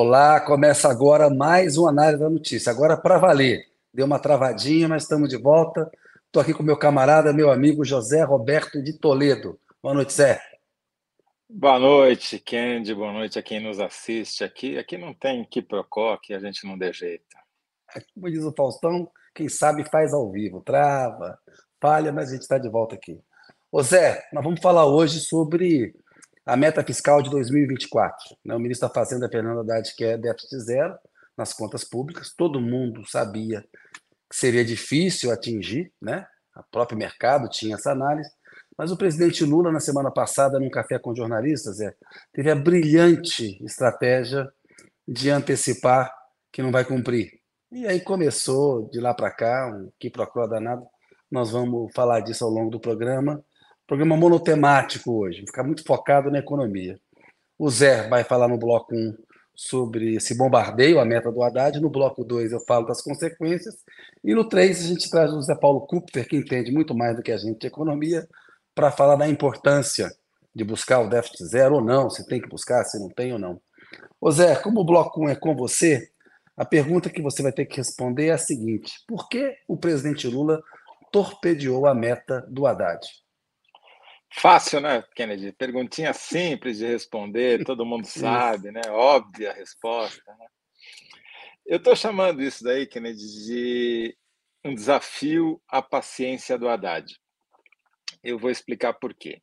Olá, começa agora mais uma análise da notícia. Agora para valer. Deu uma travadinha, mas estamos de volta. Estou aqui com meu camarada, meu amigo José Roberto de Toledo. Boa noite, Zé. Boa noite, Kendi. Boa noite a quem nos assiste aqui. Aqui não tem que procó, que a gente não dê jeito. Como diz o Faustão, quem sabe faz ao vivo. Trava, falha, mas a gente está de volta aqui. Ô Zé, nós vamos falar hoje sobre a meta fiscal de 2024. Né? O ministro da Fazenda, Fernando Haddad, quer déficit zero nas contas públicas. Todo mundo sabia que seria difícil atingir, né? O próprio mercado tinha essa análise. Mas o presidente Lula, na semana passada, num café com jornalistas, é, teve a brilhante estratégia de antecipar que não vai cumprir. E aí começou de lá para cá, um que procura danado. Nós vamos falar disso ao longo do programa programa monotemático hoje, ficar muito focado na economia. O Zé vai falar no bloco 1 sobre esse bombardeio, a meta do Haddad. No bloco 2 eu falo das consequências. E no 3 a gente traz o Zé Paulo Kupfer, que entende muito mais do que a gente de economia, para falar da importância de buscar o déficit zero ou não, se tem que buscar, se não tem ou não. Ô Zé, como o bloco 1 é com você, a pergunta que você vai ter que responder é a seguinte: por que o presidente Lula torpedeou a meta do Haddad? Fácil, né, Kennedy? Perguntinha simples de responder, todo mundo sabe, né? Óbvia a resposta. Né? Eu estou chamando isso daí, Kennedy, de um desafio à paciência do Haddad. Eu vou explicar por quê.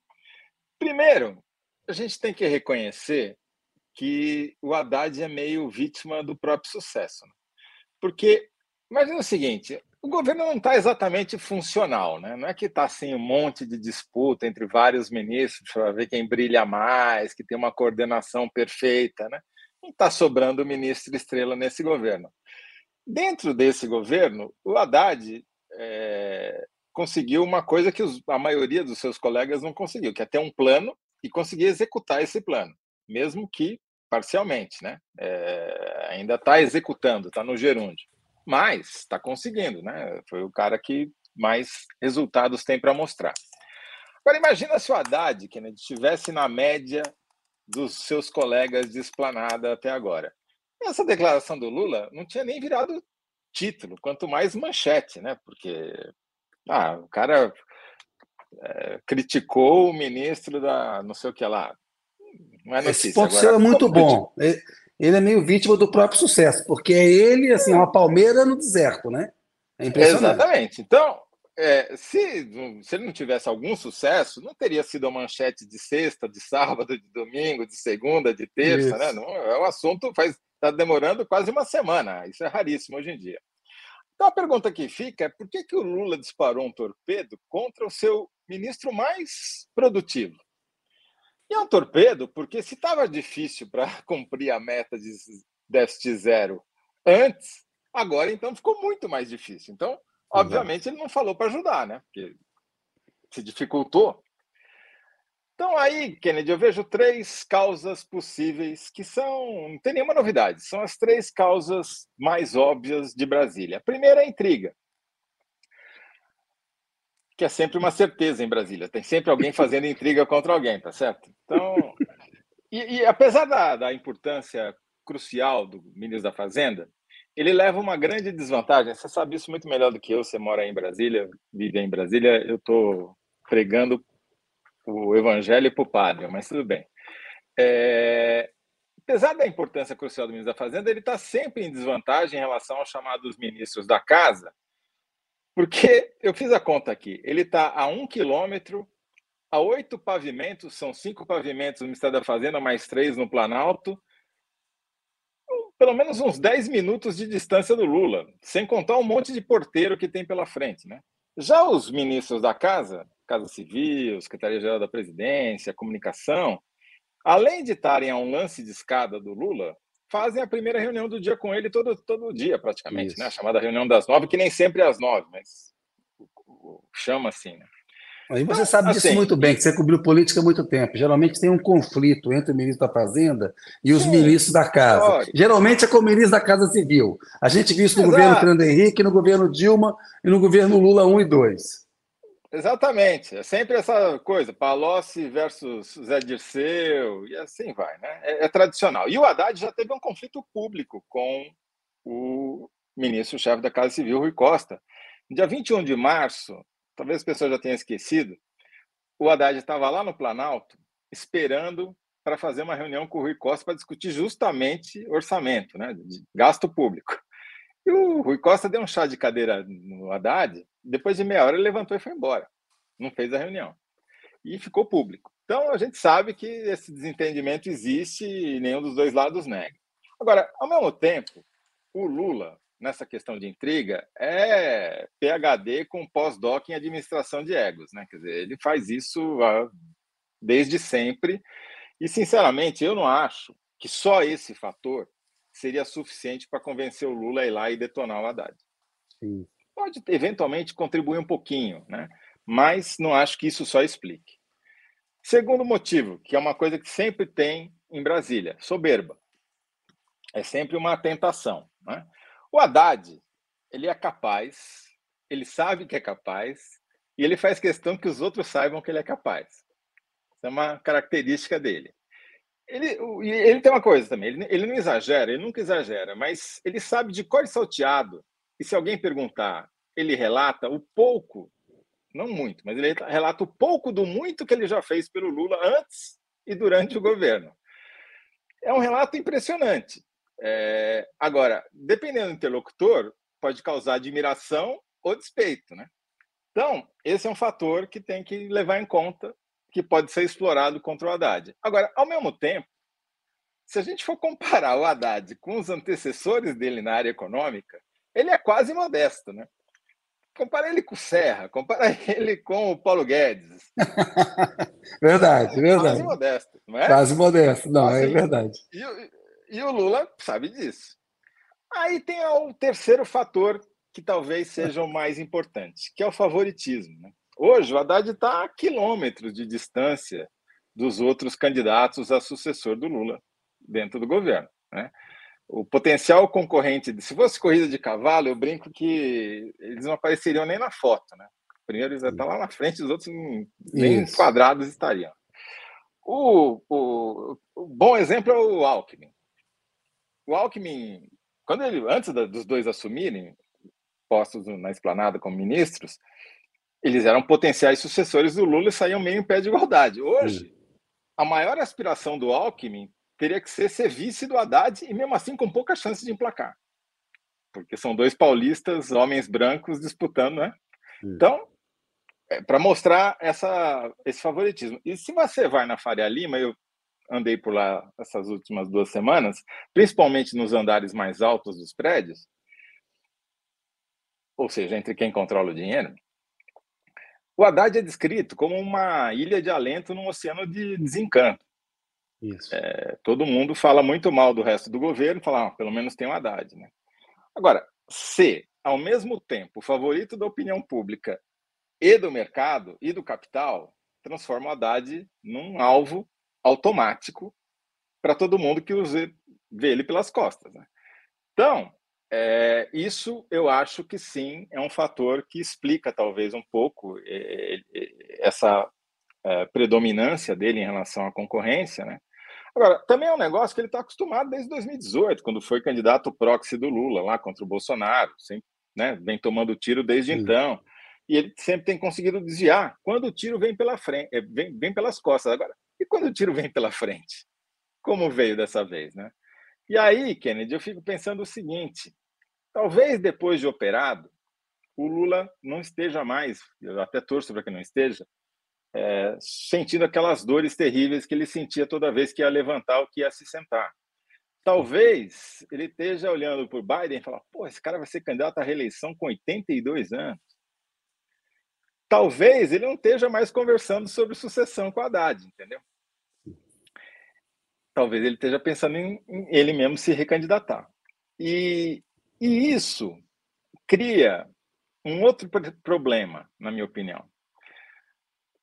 Primeiro, a gente tem que reconhecer que o Haddad é meio vítima do próprio sucesso. Né? Porque, imagina o seguinte: o governo não está exatamente funcional, né? Não é que está assim um monte de disputa entre vários ministros para ver quem brilha mais, que tem uma coordenação perfeita, né? Não está sobrando ministro estrela nesse governo. Dentro desse governo, o Haddad é, conseguiu uma coisa que os, a maioria dos seus colegas não conseguiu, que é ter um plano e conseguir executar esse plano, mesmo que parcialmente, né? É, ainda está executando, está no gerúndio mas está conseguindo, né? Foi o cara que mais resultados tem para mostrar. Agora, imagina se o Haddad, que estivesse na média dos seus colegas de esplanada até agora. Essa declaração do Lula não tinha nem virado título, quanto mais manchete, né? Porque ah, o cara é, criticou o ministro da não sei o que lá. Não é notícia. Esse ponto Agora, é muito bom ele é meio vítima do próprio sucesso, porque é ele, assim, uma palmeira no deserto, né? É impressionante. Exatamente. Então, é, se, se ele não tivesse algum sucesso, não teria sido a manchete de sexta, de sábado, de domingo, de segunda, de terça, Isso. né? Não, é um assunto faz está demorando quase uma semana. Isso é raríssimo hoje em dia. Então a pergunta que fica é por que, que o Lula disparou um torpedo contra o seu ministro mais produtivo? E é um torpedo, porque se estava difícil para cumprir a meta de déficit zero antes, agora então ficou muito mais difícil. Então, obviamente, ele não falou para ajudar, né? Porque se dificultou. Então, aí, Kennedy, eu vejo três causas possíveis que são. Não tem nenhuma novidade, são as três causas mais óbvias de Brasília. A primeira é a intriga que é sempre uma certeza em Brasília. Tem sempre alguém fazendo intriga contra alguém, tá certo? Então, e, e apesar da, da importância crucial do ministro da Fazenda, ele leva uma grande desvantagem. Você sabe isso muito melhor do que eu. Você mora em Brasília, vive em Brasília. Eu estou pregando o evangelho para o padre, mas tudo bem. É... Apesar da importância crucial do ministro da Fazenda, ele está sempre em desvantagem em relação aos chamados ministros da Casa, porque eu fiz a conta aqui. Ele está a um quilômetro, a oito pavimentos, são cinco pavimentos no Ministério da Fazenda, mais três no Planalto. Pelo menos uns dez minutos de distância do Lula, sem contar um monte de porteiro que tem pela frente. Né? Já os ministros da Casa, Casa Civil, Secretaria-Geral da Presidência, Comunicação, além de estarem a um lance de escada do Lula, fazem a primeira reunião do dia com ele todo, todo dia, praticamente, Isso. né? A chamada reunião das nove, que nem sempre é às nove, mas chama assim, né? Aí você sabe disso assim, muito bem, que você cobriu política há muito tempo. Geralmente tem um conflito entre o ministro da Fazenda e os sim, ministros da Casa. Geralmente é com o ministro da Casa Civil. A gente viu isso no Exato. governo Fernando Henrique, no governo Dilma e no governo Lula 1 e 2. Exatamente. É sempre essa coisa, Palocci versus Zé Dirceu, e assim vai, né? É, é, tradicional. E o Haddad já teve um conflito público com o ministro-chefe da Casa Civil, Rui Costa. No dia 21 de março, talvez as pessoas já tenham esquecido, o Haddad estava lá no Planalto esperando para fazer uma reunião com o Rui Costa para discutir justamente orçamento, né, de gasto público. E o Rui Costa deu um chá de cadeira no Haddad, depois de meia hora ele levantou e foi embora. Não fez a reunião. E ficou público. Então a gente sabe que esse desentendimento existe e nenhum dos dois lados nega. Agora, ao mesmo tempo, o Lula, nessa questão de intriga, é PhD com pós-doc em administração de egos. Né? Quer dizer, ele faz isso desde sempre. E, sinceramente, eu não acho que só esse fator seria suficiente para convencer o Lula a ir lá e detonar o Haddad. Sim. Pode, eventualmente, contribuir um pouquinho, né? mas não acho que isso só explique. Segundo motivo, que é uma coisa que sempre tem em Brasília, soberba. É sempre uma tentação. Né? O Haddad, ele é capaz, ele sabe que é capaz, e ele faz questão que os outros saibam que ele é capaz. Isso é uma característica dele. Ele, ele tem uma coisa também, ele, ele não exagera, ele nunca exagera, mas ele sabe de cor salteado. E se alguém perguntar, ele relata o pouco, não muito, mas ele relata o pouco do muito que ele já fez pelo Lula antes e durante o governo. É um relato impressionante. É, agora, dependendo do interlocutor, pode causar admiração ou despeito, né? Então, esse é um fator que tem que levar em conta que pode ser explorado contra o Haddad. Agora, ao mesmo tempo, se a gente for comparar o Haddad com os antecessores dele na área econômica, ele é quase modesto, né? Compara ele com o Serra, compara ele com o Paulo Guedes. verdade, verdade. Quase modesto, não é? Quase modesto, não, é assim, é verdade. E, e o Lula sabe disso. Aí tem o terceiro fator que talvez seja o mais importante, que é o favoritismo. Né? Hoje, o Haddad está a quilômetros de distância dos outros candidatos a sucessor do Lula dentro do governo. Né? O potencial concorrente, se fosse corrida de cavalo, eu brinco que eles não apareceriam nem na foto. Né? Primeiro eles estão lá na frente, os outros nem Isso. quadrados estariam. O, o, o, bom exemplo é o Alckmin. O Alckmin, quando ele, antes da, dos dois assumirem postos na esplanada como ministros, eles eram potenciais sucessores do Lula e saíam meio em pé de igualdade. Hoje, Sim. a maior aspiração do Alckmin teria que ser ser vice do Haddad e mesmo assim com pouca chance de emplacar. Porque são dois paulistas, homens brancos, disputando, né? Sim. Então, é, para mostrar essa, esse favoritismo. E se você vai na Faria Lima, eu andei por lá essas últimas duas semanas, principalmente nos andares mais altos dos prédios, ou seja, entre quem controla o dinheiro, o Haddad é descrito como uma ilha de alento num oceano de desencanto. É, todo mundo fala muito mal do resto do governo, fala, ah, pelo menos tem o Haddad. Né? Agora, se, ao mesmo tempo, o favorito da opinião pública e do mercado e do capital, transforma o Haddad num alvo automático para todo mundo que vê ele pelas costas. Né? Então, é, isso eu acho que sim é um fator que explica talvez um pouco é, é, essa é, predominância dele em relação à concorrência, né? Agora, também é um negócio que ele está acostumado desde 2018, quando foi candidato proxy do Lula lá contra o Bolsonaro, sempre, né, vem tomando tiro desde sim. então. E ele sempre tem conseguido desviar quando o tiro vem pela frente, é, vem, vem pelas costas. Agora, e quando o tiro vem pela frente? Como veio dessa vez, né? E aí, Kennedy, eu fico pensando o seguinte: talvez depois de operado, o Lula não esteja mais, eu até torço para que não esteja, é, sentindo aquelas dores terríveis que ele sentia toda vez que ia levantar ou que ia se sentar. Talvez ele esteja olhando por Biden e falar: pô, esse cara vai ser candidato à reeleição com 82 anos. Talvez ele não esteja mais conversando sobre sucessão com a Haddad, entendeu? talvez ele esteja pensando em, em ele mesmo se recandidatar. E, e, isso cria um outro problema, na minha opinião,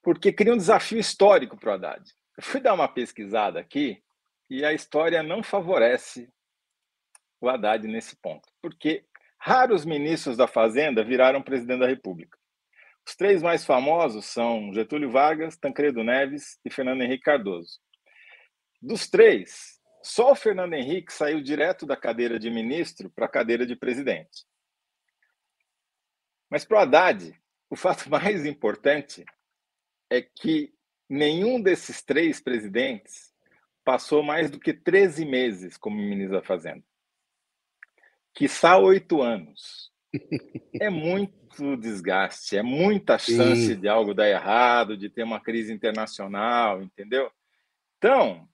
porque cria um desafio histórico para o Haddad. Eu fui dar uma pesquisada aqui e a história não favorece o Haddad nesse ponto, porque raros ministros da Fazenda viraram presidente da República. Os três mais famosos são Getúlio Vargas, Tancredo Neves e Fernando Henrique Cardoso. Dos três, só o Fernando Henrique saiu direto da cadeira de ministro para a cadeira de presidente. Mas para o Haddad, o fato mais importante é que nenhum desses três presidentes passou mais do que 13 meses como ministro da Fazenda. Quiçá oito anos. É muito desgaste, é muita chance Sim. de algo dar errado, de ter uma crise internacional, entendeu? Então,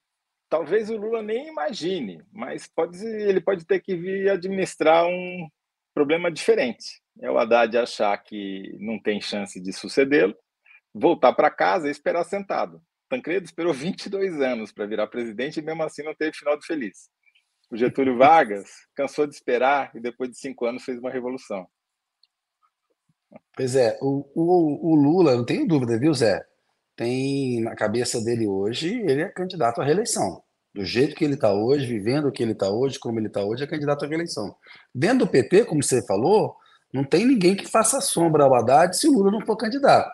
talvez o Lula nem imagine, mas pode, ele pode ter que vir administrar um problema diferente. É o Haddad achar que não tem chance de sucedê-lo, voltar para casa e esperar sentado. Tancredo esperou 22 anos para virar presidente e mesmo assim não teve final de feliz. O Getúlio Vargas cansou de esperar e depois de cinco anos fez uma revolução. Pois é, o, o, o Lula, não tenho dúvida, viu, Zé? tem na cabeça dele hoje, ele é candidato à reeleição. Do jeito que ele está hoje, vivendo o que ele está hoje, como ele está hoje, é candidato à reeleição. Dentro do PT, como você falou, não tem ninguém que faça sombra ao Haddad se o Lula não for candidato.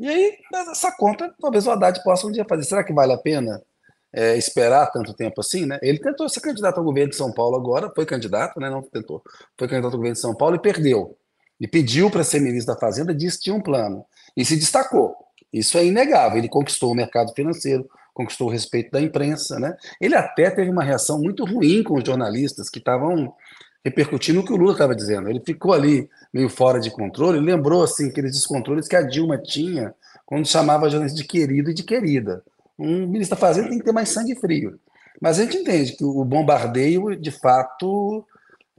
E aí, essa conta, talvez o Haddad possa um dia fazer. Será que vale a pena é, esperar tanto tempo assim? Né? Ele tentou ser candidato ao governo de São Paulo agora, foi candidato, né? não tentou, foi candidato ao governo de São Paulo e perdeu. E pediu para ser ministro da Fazenda, disse que tinha um plano. E se destacou. Isso é inegável. Ele conquistou o mercado financeiro, conquistou o respeito da imprensa, né? Ele até teve uma reação muito ruim com os jornalistas que estavam repercutindo o que o Lula estava dizendo. Ele ficou ali meio fora de controle, lembrou assim aqueles descontroles que a Dilma tinha quando chamava a jornalista de querido e de querida. Um ministro da Fazenda tem que ter mais sangue frio. Mas a gente entende que o bombardeio, de fato,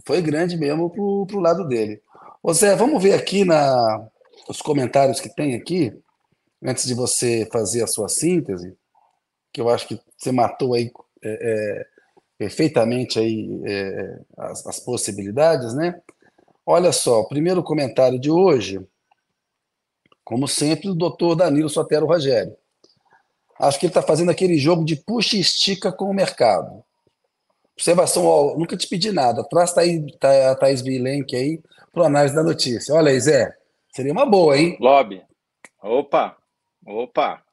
foi grande mesmo para o lado dele. Ô Zé, vamos ver aqui na, os comentários que tem aqui antes de você fazer a sua síntese, que eu acho que você matou aí é, é, perfeitamente aí é, as, as, possibilidades, né? Olha só, o primeiro comentário de hoje, como sempre, o doutor Danilo Sotero Rogério. Acho que ele está fazendo aquele jogo de puxa e estica com o mercado. Observação, ó, nunca te pedi nada. Traz a Thaís Vilenque aí para análise da notícia. Olha aí, Zé, seria uma boa, hein? Lobby. Opa, Opa!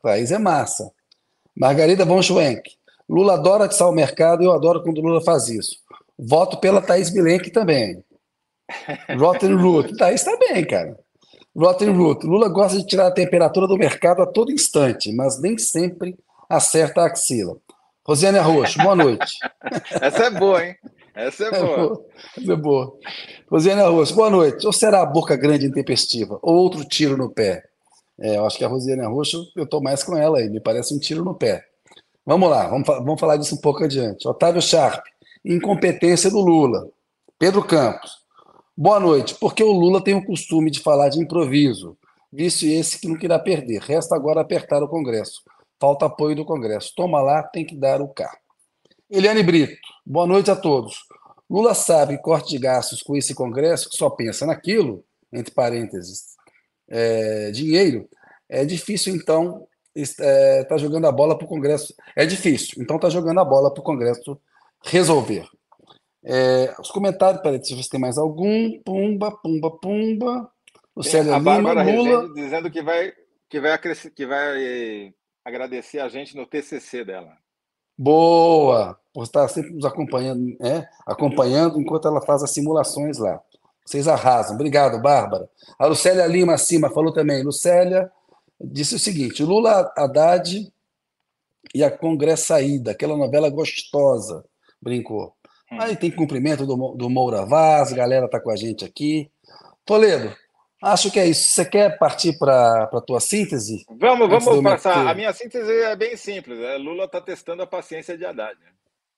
País é massa. Margarida von Schwenk. Lula adora atiçar o mercado e eu adoro quando o Lula faz isso. Voto pela Thaís Bilenque também. Rotten Root. Thaís tá bem, cara. Rotten Root. Lula gosta de tirar a temperatura do mercado a todo instante, mas nem sempre acerta a axila. Rosiane Arroxo, boa noite. Essa é boa, hein? Essa é, é boa. Essa é boa. Rosiane Arroxo, boa noite. Ou será a boca grande intempestiva? Ou outro tiro no pé? É, eu acho que a Rosiane Roxo, eu estou mais com ela aí, me parece um tiro no pé. Vamos lá, vamos, vamos falar disso um pouco adiante. Otávio Sharp, incompetência do Lula. Pedro Campos, boa noite. Porque o Lula tem o costume de falar de improviso, vício esse que não querá perder. Resta agora apertar o Congresso. Falta apoio do Congresso. Toma lá, tem que dar o cá. Eliane Brito, boa noite a todos. Lula sabe corte de gastos com esse Congresso que só pensa naquilo, entre parênteses, é, dinheiro, é difícil, então, estar é, tá jogando a bola para o Congresso. É difícil, então está jogando a bola para o Congresso resolver. É, os comentários, peraí, deixa eu ver se tem mais algum. Pumba, pumba, pumba. O Célio Lima, Lula. dizendo que vai, que, vai que vai agradecer a gente no TCC dela. Boa! Por estar sempre nos acompanhando, é, acompanhando enquanto ela faz as simulações lá. Vocês arrasam. Obrigado, Bárbara. A Lucélia Lima acima falou também. Lucélia disse o seguinte: Lula Haddad e a Congresso Saída, aquela novela gostosa, brincou. Hum. Aí tem cumprimento do, do Moura Vaz, a galera tá com a gente aqui. Toledo, acho que é isso. Você quer partir para a tua síntese? Vamos, vamos passar. A minha síntese é bem simples. É, Lula está testando a paciência de Haddad.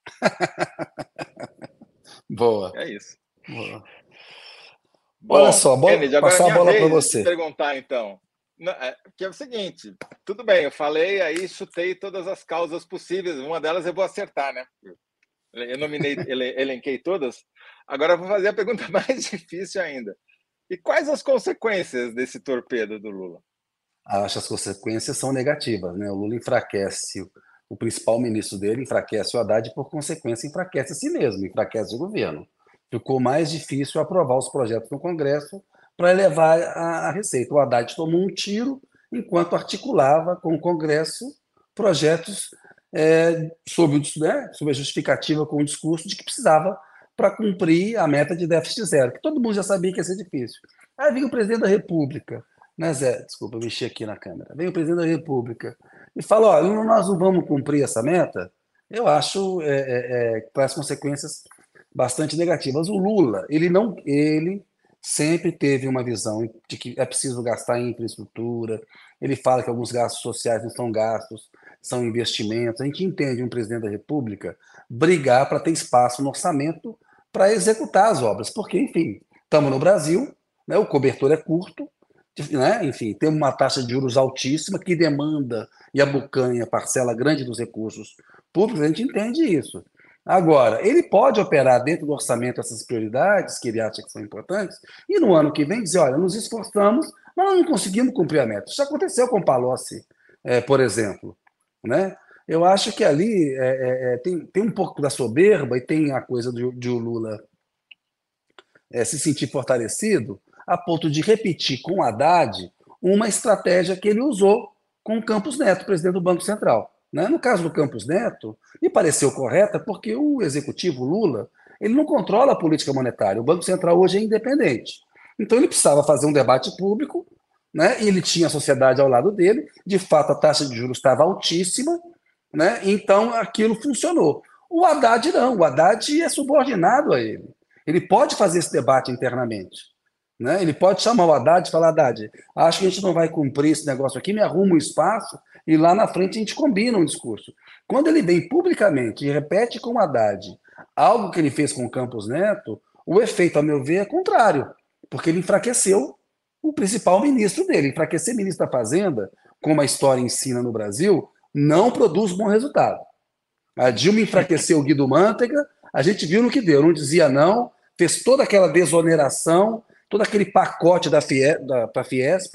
Boa. É isso. Boa. Bom, Olha só, bola, Kennedy, passar a bola para você. perguntar, então. É, que é o seguinte, tudo bem, eu falei aí, chutei todas as causas possíveis, uma delas eu vou acertar, né? Eu nominei, elenquei todas. Agora eu vou fazer a pergunta mais difícil ainda. E quais as consequências desse torpedo do Lula? Acho que as consequências são negativas, né? O Lula enfraquece o principal ministro dele, enfraquece o Haddad e, por consequência, enfraquece a si mesmo, enfraquece o governo ficou mais difícil aprovar os projetos no Congresso, para elevar a, a receita. O Haddad tomou um tiro enquanto articulava com o Congresso projetos é, sob, né, sob a justificativa com o discurso de que precisava para cumprir a meta de déficit zero, que todo mundo já sabia que ia ser difícil. Aí vem o presidente da República, né, Zé? Desculpa, eu mexi aqui na câmera. Vem o presidente da República e fala: olha, nós não vamos cumprir essa meta. Eu acho é, é, é, que traz consequências bastante negativas. O Lula, ele não, ele sempre teve uma visão de que é preciso gastar em infraestrutura. Ele fala que alguns gastos sociais não são gastos, são investimentos. A gente entende um presidente da República brigar para ter espaço no orçamento para executar as obras, porque, enfim, estamos no Brasil, né, o cobertor é curto, né, enfim, tem uma taxa de juros altíssima que demanda e abocanha parcela grande dos recursos públicos, a gente entende isso. Agora, ele pode operar dentro do orçamento essas prioridades que ele acha que são importantes, e no ano que vem dizer: olha, nos esforçamos, mas não conseguimos cumprir a meta. Isso aconteceu com o Palocci, é, por exemplo. Né? Eu acho que ali é, é, tem, tem um pouco da soberba e tem a coisa de, de o Lula se sentir fortalecido, a ponto de repetir com o Haddad uma estratégia que ele usou com o Campos Neto, presidente do Banco Central. Né? No caso do Campos Neto, me pareceu correta porque o executivo Lula ele não controla a política monetária. O Banco Central hoje é independente. Então ele precisava fazer um debate público, né? E ele tinha a sociedade ao lado dele. De fato, a taxa de juros estava altíssima, né? Então aquilo funcionou. O Haddad não. O Haddad é subordinado a ele. Ele pode fazer esse debate internamente. Né? Ele pode chamar o Haddad e falar: Haddad, acho que a gente não vai cumprir esse negócio aqui, me arruma um espaço e lá na frente a gente combina um discurso. Quando ele vem publicamente e repete com o Haddad algo que ele fez com o Campos Neto, o efeito, a meu ver, é contrário, porque ele enfraqueceu o principal ministro dele. Enfraquecer ministro da Fazenda, como a história ensina no Brasil, não produz bom resultado. A Dilma enfraqueceu o Guido Mantega, a gente viu no que deu, não dizia não, fez toda aquela desoneração, todo aquele pacote da, Fie, da Fiesp,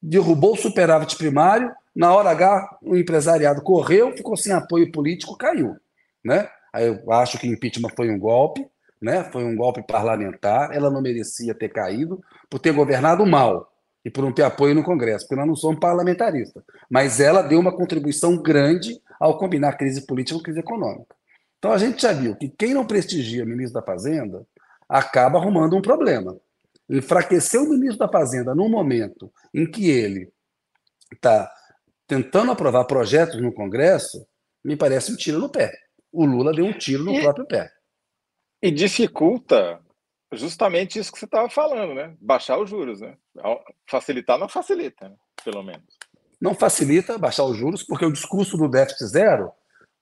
derrubou o superávit primário, na hora H o empresariado correu, ficou sem apoio político, caiu. Né? Aí eu acho que o impeachment foi um golpe, né? foi um golpe parlamentar, ela não merecia ter caído por ter governado mal e por não ter apoio no Congresso, porque nós não somos parlamentaristas. Mas ela deu uma contribuição grande ao combinar crise política com crise econômica. Então a gente já viu que quem não prestigia o ministro da Fazenda acaba arrumando um problema enfraquecer o ministro da Fazenda num momento em que ele está tentando aprovar projetos no Congresso, me parece um tiro no pé. O Lula deu um tiro no e, próprio pé. E dificulta justamente isso que você estava falando, né? Baixar os juros, né? Facilitar não facilita, né? pelo menos. Não facilita baixar os juros, porque o discurso do déficit zero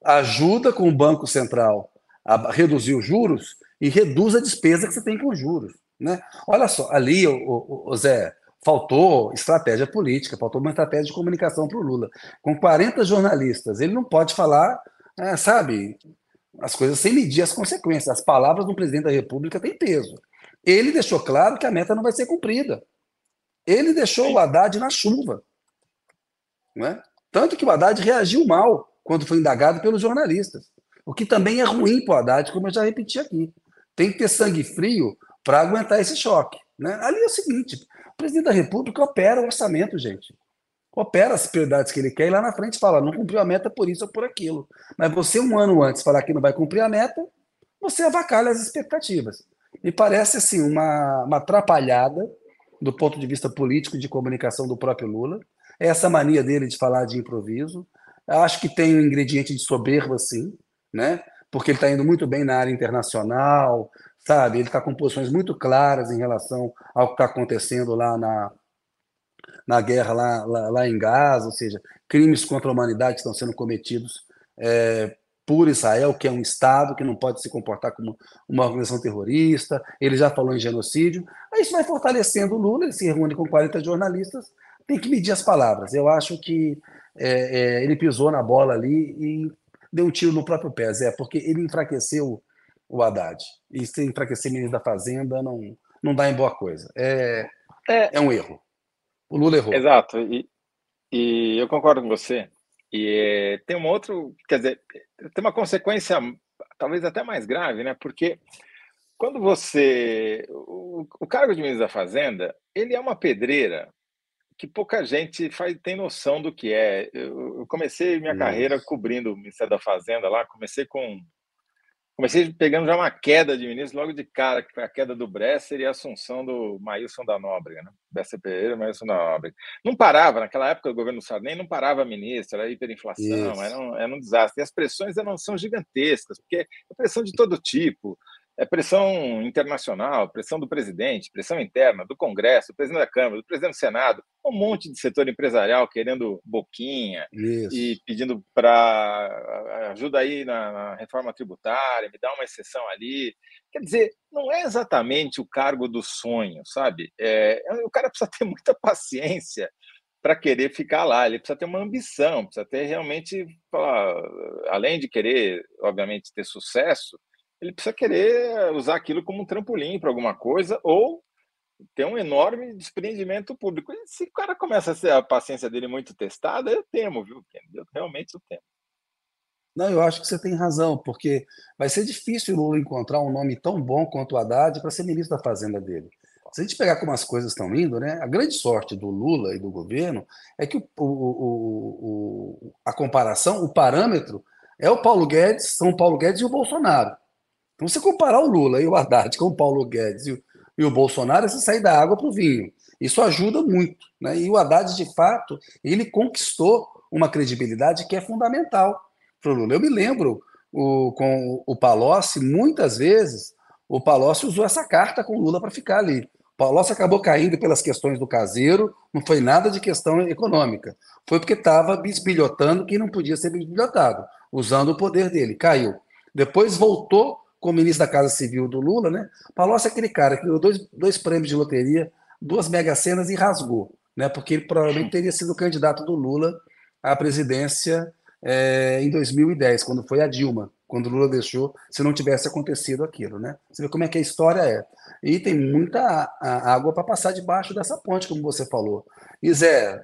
ajuda com o Banco Central a reduzir os juros e reduz a despesa que você tem com os juros. Né? Olha só, ali, o, o, o Zé, faltou estratégia política, faltou uma estratégia de comunicação para o Lula. Com 40 jornalistas, ele não pode falar, é, sabe, as coisas sem medir as consequências. As palavras do presidente da República têm peso. Ele deixou claro que a meta não vai ser cumprida. Ele deixou o Haddad na chuva. Né? Tanto que o Haddad reagiu mal quando foi indagado pelos jornalistas. O que também é ruim para o Haddad, como eu já repeti aqui. Tem que ter sangue frio para aguentar esse choque. Né? Ali é o seguinte: presidente da República opera o orçamento, gente. Opera as prioridades que ele quer e lá na frente fala: não cumpriu a meta por isso ou por aquilo. Mas você, um ano antes, falar que não vai cumprir a meta, você avacalha as expectativas. Me parece assim uma, uma atrapalhada do ponto de vista político de comunicação do próprio Lula. É essa mania dele de falar de improviso. Acho que tem um ingrediente de soberba, sim, né? porque ele está indo muito bem na área internacional, sabe? Ele está com posições muito claras em relação ao que está acontecendo lá na, na guerra lá, lá, lá, em Gaza, ou seja, crimes contra a humanidade estão sendo cometidos é, por Israel, que é um Estado que não pode se comportar como uma organização terrorista. Ele já falou em genocídio. Aí isso vai fortalecendo o Lula, ele se reúne com 40 jornalistas, tem que medir as palavras. Eu acho que é, é, ele pisou na bola ali e deu um tiro no próprio pé, Zé, porque ele enfraqueceu o Haddad. E se enfraquecer ministro da Fazenda não, não dá em boa coisa. É, é, é um erro. O Lula errou. Exato. E, e eu concordo com você. E é, tem um outro, quer dizer, tem uma consequência talvez até mais grave, né? Porque quando você. O, o, cargo de ministro da Fazenda, ele é uma pedreira que pouca gente faz, tem noção do que é. Eu, eu comecei minha carreira cobrindo o Ministério da Fazenda lá, comecei com Comecei pegando já uma queda de ministro logo de cara, que foi a queda do Bresser e a assunção do Maílson da Nóbrega, né? Bresser Pereira e Maílson da Nóbrega. Não parava, naquela época do governo Sarney, não parava ministro, era hiperinflação, era um, era um desastre. E as pressões eram, são gigantescas, porque é pressão de todo tipo é pressão internacional, pressão do presidente, pressão interna, do Congresso, do presidente da Câmara, do presidente do Senado, um monte de setor empresarial querendo boquinha Isso. e pedindo para ajuda aí na, na, reforma tributária, me dá uma exceção ali. Quer dizer, não é exatamente o cargo do sonho, sabe? É, o cara precisa ter muita paciência para querer ficar lá. Ele precisa ter uma ambição, precisa ter realmente, além de querer, obviamente, ter sucesso, ele precisa querer usar aquilo como um trampolim para alguma coisa ou ter um enorme desprendimento público. E se o cara começa a ser a paciência dele muito testada, eu temo, viu, Eu realmente eu temo. Não, eu acho que você tem razão, porque vai ser difícil o Lula encontrar um nome tão bom quanto o Haddad para ser ministro da Fazenda dele. Se a gente pegar como as coisas estão indo, né, a grande sorte do Lula e do governo é que o, o, o, a comparação, o parâmetro, é o Paulo Guedes, São Paulo Guedes e o Bolsonaro. Então, você comparar o Lula e o Haddad com o Paulo Guedes e o, e o Bolsonaro, é você sair da água para o vinho. Isso ajuda muito. Né? E o Haddad, de fato, ele conquistou uma credibilidade que é fundamental para o Lula. Eu me lembro o, com o Palocci, muitas vezes, o Palocci usou essa carta com o Lula para ficar ali. O Palocci acabou caindo pelas questões do caseiro, não foi nada de questão econômica. Foi porque estava bisbilhotando quem não podia ser bisbilhotado, usando o poder dele. Caiu. Depois voltou como ministro da Casa Civil do Lula, né? Palocci é aquele cara que deu dois, dois prêmios de loteria, duas mega cenas e rasgou, né? Porque ele provavelmente teria sido candidato do Lula à presidência é, em 2010, quando foi a Dilma, quando o Lula deixou, se não tivesse acontecido aquilo, né? Você vê como é que a história é. E tem muita água para passar debaixo dessa ponte, como você falou. E Zé,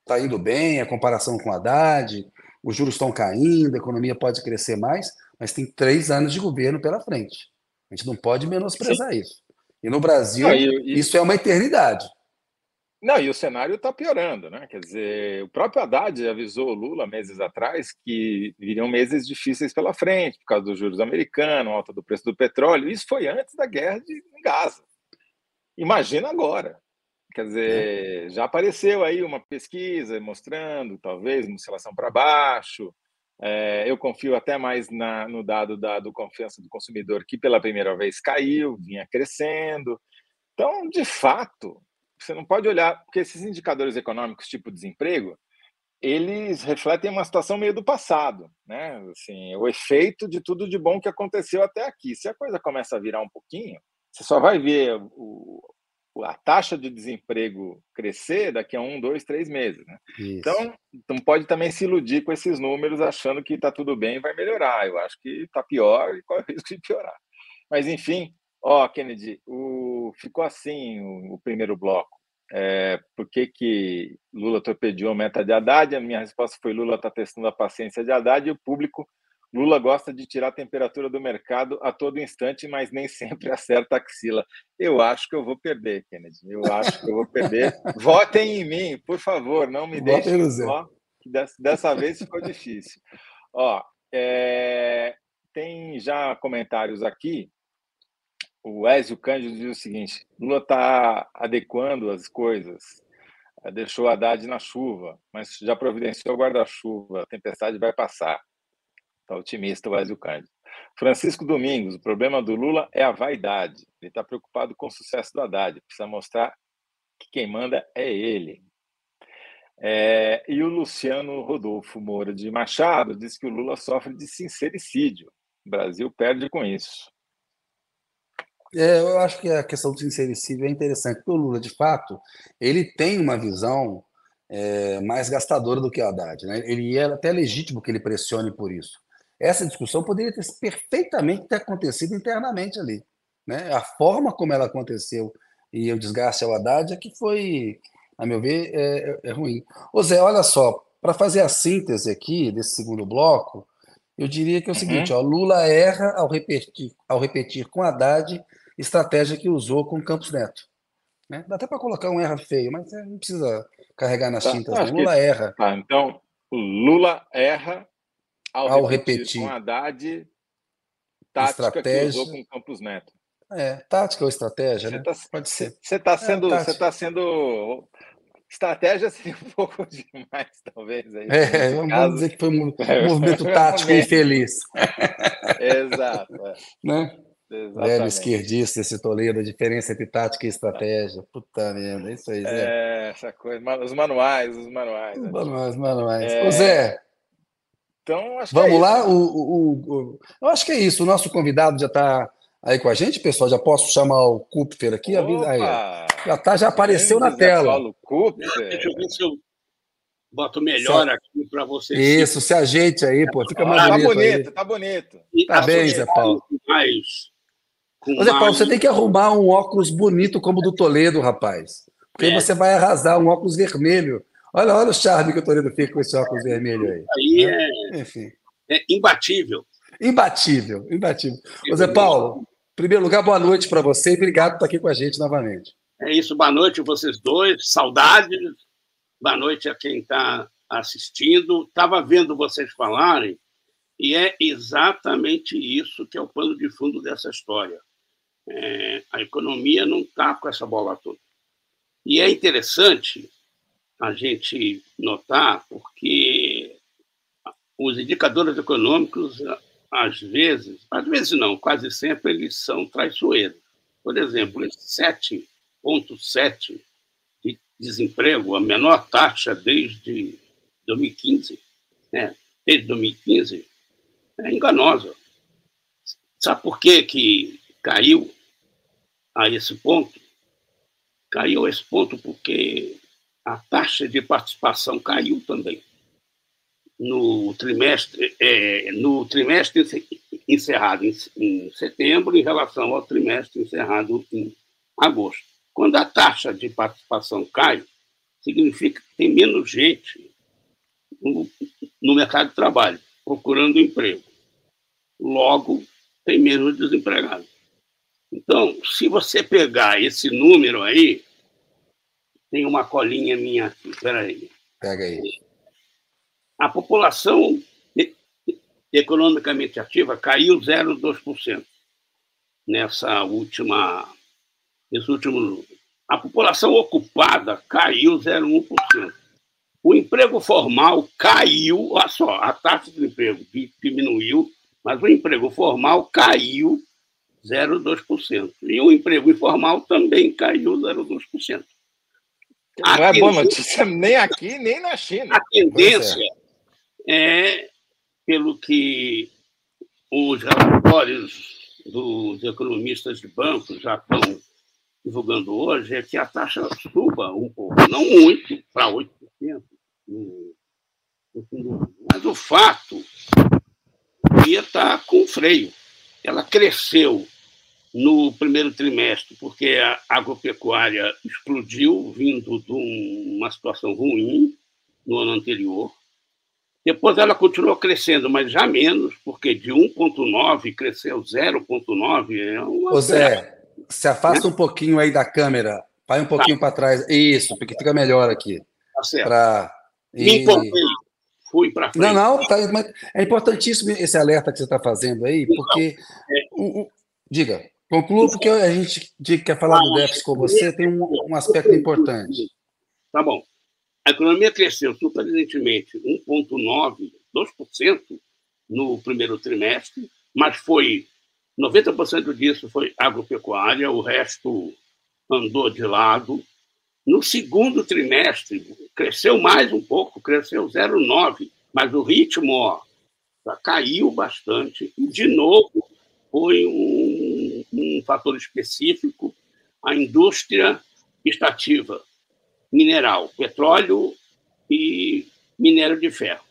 está indo bem, a comparação com a Haddad, os juros estão caindo, a economia pode crescer mais, mas tem três anos de governo pela frente. A gente não pode menosprezar Sim. isso. E no Brasil, não, e, isso é uma eternidade. Não, e o cenário está piorando, né? Quer dizer, o próprio Haddad avisou o Lula meses atrás que viriam meses difíceis pela frente, por causa dos juros americanos, alta do preço do petróleo. Isso foi antes da guerra de Gaza. Imagina agora. Quer dizer, é. já apareceu aí uma pesquisa mostrando, talvez, uma oscilação para baixo, é, eu confio até mais na, no dado da do confiança do consumidor, que pela primeira vez caiu, vinha crescendo. Então, de fato, você não pode olhar, porque esses indicadores econômicos, tipo desemprego, eles refletem uma situação meio do passado, né? Assim, o efeito de tudo de bom que aconteceu até aqui. Se a coisa começa a virar um pouquinho, você só vai ver o, a taxa de desemprego crescer daqui a um, dois, três meses. Né? Então, não pode também se iludir com esses números achando que está tudo bem e vai melhorar. Eu acho que está pior e qual é o risco de piorar. Mas, enfim, ó, Kennedy, o, ficou assim o, o primeiro bloco. É, por que, que Lula torpedeou a meta de Haddad? A minha resposta foi: Lula está testando a paciência de Haddad e o público Lula gosta de tirar a temperatura do mercado a todo instante, mas nem sempre acerta a axila. Eu acho que eu vou perder, Kennedy. Eu acho que eu vou perder. Votem em mim, por favor, não me deixem só. Dessa, vez ficou difícil. Ó, é, tem já comentários aqui. O Ézio Cândido diz o seguinte: Lula está adequando as coisas. Deixou Haddad na chuva, mas já providenciou o guarda-chuva. A tempestade vai passar. Está otimista o Ezio Cândido. Francisco Domingos, o problema do Lula é a vaidade. Ele está preocupado com o sucesso do Haddad. Precisa mostrar que quem manda é ele. É, e o Luciano Rodolfo Moura de Machado diz que o Lula sofre de sincericídio. O Brasil perde com isso. É, eu acho que a questão do sincericídio é interessante, porque o Lula, de fato, ele tem uma visão é, mais gastadora do que o Haddad. Né? Ele é até legítimo que ele pressione por isso. Essa discussão poderia ter perfeitamente ter acontecido internamente ali. Né? A forma como ela aconteceu e o desgaste ao Haddad é que foi, a meu ver, é, é ruim. Ô Zé, olha só, para fazer a síntese aqui desse segundo bloco, Eu diria que é o seguinte: uhum. ó, Lula erra ao repetir, ao repetir com Haddad estratégia que usou com Campos Neto. Né? Dá até para colocar um erra feio, mas é, não precisa carregar nas tá, tintas. Né? Lula que... erra. Tá, então, Lula erra ao, ao repetir, repetir com Haddad tática estratégia... que usou com Campos Neto. É, tática ou estratégia, né? Tá, Pode ser. Você está sendo, é, você tá sendo estratégia seria um pouco demais, talvez. Aí, é, vamos caso. dizer que foi um movimento tático infeliz. Exato. É. Né? Velho esquerdista, esse Toledo, a diferença entre tática e estratégia. Puta merda, é isso aí, Zé. É, essa coisa. Os manuais, os manuais. Os manuais, os manuais. É... Ô, Zé. Então, acho Vamos é lá? O, o, o, eu acho que é isso. O nosso convidado já está aí com a gente, pessoal. Já posso chamar o Kupfer aqui? Opa! Aí, já tá, já apareceu na tela. Paulo Kupfer. Deixa eu ver se eu boto melhor aqui para você. Isso, se ajeite aí, pô. Fica mais ah, bonito. Tá bonito, aí. tá bonito. Tá bem, Zé Paulo. Mais com Zé Paulo, você tem que arrumar um óculos bonito como o do Toledo, rapaz. Porque é. aí você vai arrasar um óculos vermelho. Olha, olha o charme que o Toledo fica com esse óculos vermelho aí. Aí né? é, Enfim. é imbatível. Imbatível, imbatível. Ô, Zé Paulo, em primeiro lugar, boa noite para você e obrigado por estar aqui com a gente novamente. É isso, boa noite a vocês dois, saudades. Boa noite a quem está assistindo. Estava vendo vocês falarem, e é exatamente isso que é o pano de fundo dessa história é, a economia não está com essa bola toda. E é interessante a gente notar, porque os indicadores econômicos, às vezes, às vezes não, quase sempre, eles são traiçoeiros. Por exemplo, esse 7,7% de desemprego, a menor taxa desde 2015, né? desde 2015, é enganosa. Sabe por que, que caiu a esse ponto, caiu a esse ponto porque a taxa de participação caiu também no trimestre é, no trimestre encerrado em, em, setembro em relação ao trimestre encerrado em agosto. Quando a taxa de participação cai, significa que tem menos gente no, no mercado de trabalho procurando emprego. Logo, tem menos desempregados. Então, se você pegar esse número aí, tem uma colinha minha aqui, peraí. Pega aí. A população economicamente ativa caiu 0,2% nessa última, nesse último número. A população ocupada caiu 0,1%. O emprego formal caiu, olha só, a taxa de emprego diminuiu, mas o emprego formal caiu 0,2%. E o emprego informal também caiu 0,2%. Não é boa notícia nem aqui, nem na China. A tendência é. é, pelo que os relatórios dos economistas de bancos já estão divulgando hoje, é que a taxa suba um pouco, não muito, para 8% no. Mas o fato ia estar tá com freio. Ela cresceu no primeiro trimestre, porque a agropecuária explodiu, vindo de uma situação ruim no ano anterior. Depois ela continuou crescendo, mas já menos, porque de 1,9 cresceu 0,9. É uma Ô Zé, se afasta é? um pouquinho aí da câmera, vai um pouquinho tá. para trás. Isso, porque fica melhor aqui. Tá certo. Pra... Me fui para frente. Não, não, tá, é importantíssimo esse alerta que você está fazendo aí, porque. É. diga. Concluo porque a gente quer falar do déficit com você, tem um, um aspecto importante. Tá bom. A economia cresceu surpreendentemente 1,9%, 2% no primeiro trimestre, mas foi 90% disso foi agropecuária, o resto andou de lado. No segundo trimestre, cresceu mais um pouco, cresceu 0,9%, mas o ritmo ó, caiu bastante. E, de novo, foi um, um fator específico, a indústria extrativa mineral, petróleo e minério de ferro.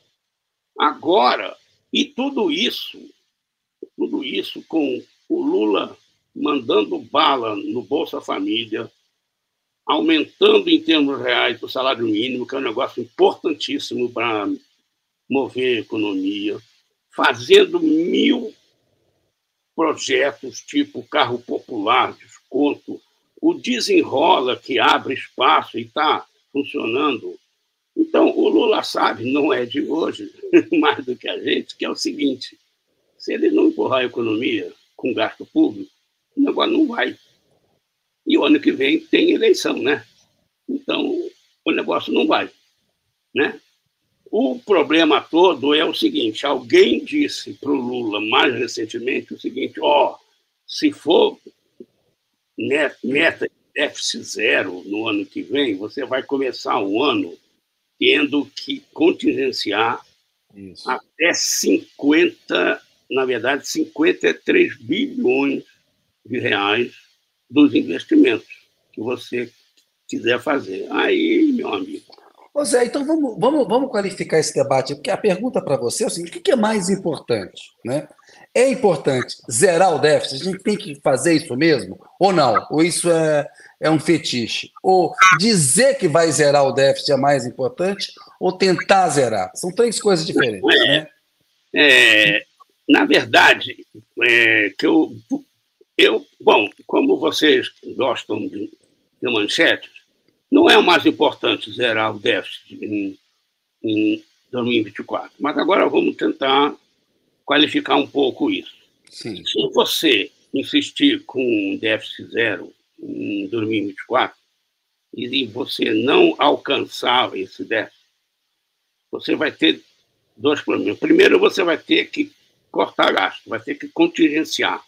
Agora, e tudo isso, tudo isso com o Lula mandando bala no Bolsa Família, aumentando em termos reais o salário mínimo, que é um negócio importantíssimo para mover a economia, fazendo mil projetos tipo carro popular, desconto, o desenrola que abre espaço e está funcionando. Então, o Lula sabe, não é de hoje, mais do que a gente, que é o seguinte: se ele não empurrar a economia com gasto público, o negócio não vai. E o ano que vem tem eleição, né? Então, o negócio não vai. Né? O problema todo é o seguinte: alguém disse para o Lula mais recentemente o seguinte: ó, se for meta de déficit zero no ano que vem, você vai começar o ano tendo que contingenciar Isso. até 50, na verdade, 53 bilhões de reais dos investimentos que você quiser fazer. Aí, meu amigo. Ô Zé, então vamos, vamos, vamos qualificar esse debate, porque a pergunta para você é o seguinte: o que é mais importante? Né? É importante zerar o déficit? A gente tem que fazer isso mesmo? Ou não? Ou isso é, é um fetiche? Ou dizer que vai zerar o déficit é mais importante? Ou tentar zerar? São três coisas diferentes. É, né? é, na verdade, é, que eu, eu, bom, como vocês gostam de, de manchetes, não é o mais importante zerar o déficit em, em 2024. Mas agora vamos tentar qualificar um pouco isso. Sim. Se você insistir com um déficit zero em 2024 e você não alcançar esse déficit, você vai ter dois problemas. Primeiro, você vai ter que cortar gasto, vai ter que contingenciar.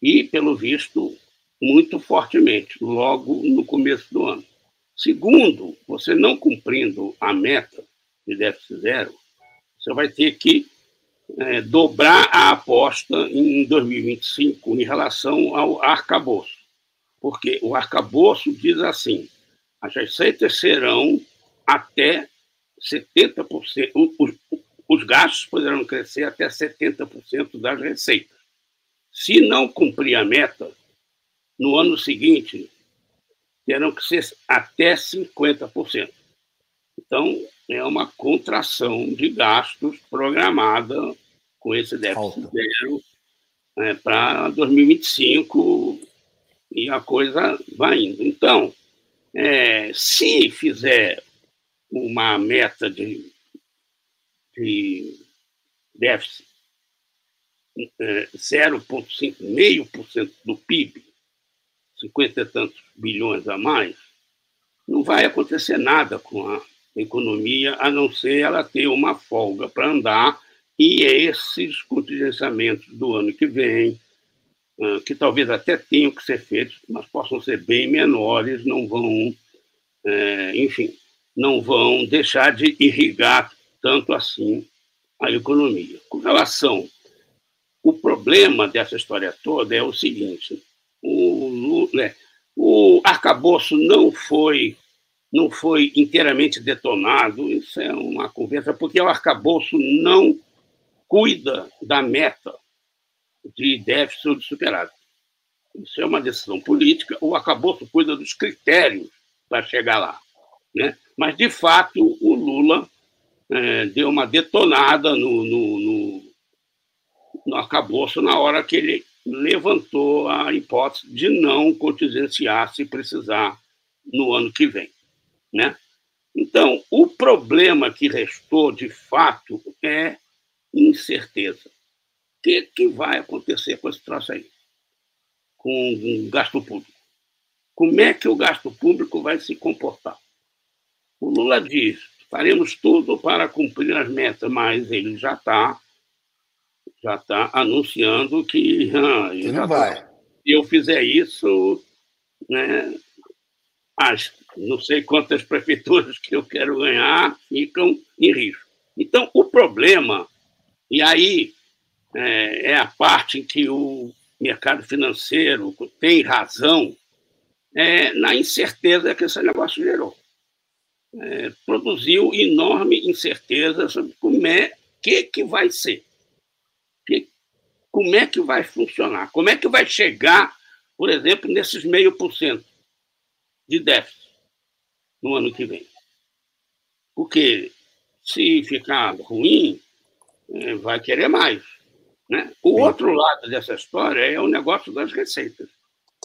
E, pelo visto, muito fortemente, logo no começo do ano. Segundo, você não cumprindo a meta de déficit zero, você vai ter que é, dobrar a aposta em 2025 em relação ao arcabouço. Porque o arcabouço diz assim: as receitas serão até 70%, os, os gastos poderão crescer até 70% das receitas. Se não cumprir a meta, no ano seguinte, terão que ser até 50%. Então, é uma contração de gastos programada com esse déficit zero né, para 2025 e a coisa vai indo. Então, é, se fizer uma meta de, de déficit é, 0,5%, meio por cento do PIB, 50 e tantos bilhões a mais, não vai acontecer nada com a economia, a não ser ela ter uma folga para andar e esses contingenciamentos do ano que vem, ah, que talvez até tenham que ser feitos, mas possam ser bem menores, não vão, é, enfim, não vão deixar de irrigar tanto assim a economia. Com relação, o problema dessa história toda é o seguinte: o, né, o arcabouço não foi não foi inteiramente detonado, isso é uma conversa, porque o arcabouço não cuida da meta de déficit ou de superávit. Isso é uma decisão política, o arcabouço cuida dos critérios para chegar lá. Né? Mas, de fato, o Lula é, deu uma detonada no, no, no, no arcabouço na hora que ele levantou a hipótese de não contingenciar se precisar no ano que vem. Né? Então, o problema que restou, de fato, é incerteza. O que, que vai acontecer com esse troço aí? Com o gasto público? Como é que o gasto público vai se comportar? O Lula diz: faremos tudo para cumprir as metas, mas ele já está já tá anunciando que ah, não vai. Tá, se eu fizer isso, né, as não sei quantas prefeituras que eu quero ganhar ficam em risco. Então, o problema e aí é, é a parte em que o mercado financeiro tem razão é, na incerteza que esse negócio gerou. É, produziu enorme incerteza sobre como é que, que vai ser, como é que vai funcionar, como é que vai chegar, por exemplo, nesses meio por cento de déficit no ano que vem. Porque se ficar ruim, é, vai querer mais. Né? O Sim. outro lado dessa história é o negócio das receitas.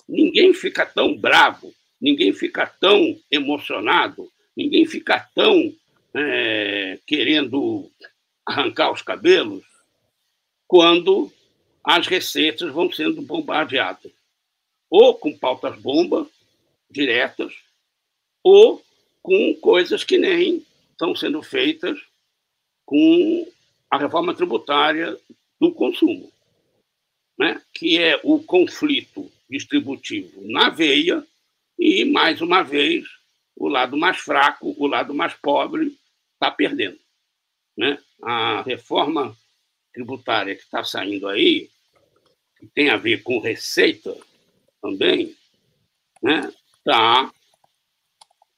Ninguém fica tão bravo, ninguém fica tão emocionado, ninguém fica tão é, querendo arrancar os cabelos quando as receitas vão sendo bombardeadas. Ou com pautas-bomba diretas, ou com coisas que nem estão sendo feitas com a reforma tributária do consumo, né? que é o conflito distributivo na veia e, mais uma vez, o lado mais fraco, o lado mais pobre, está perdendo. Né? A reforma tributária que está saindo aí, que tem a ver com receita também, está né? Tá,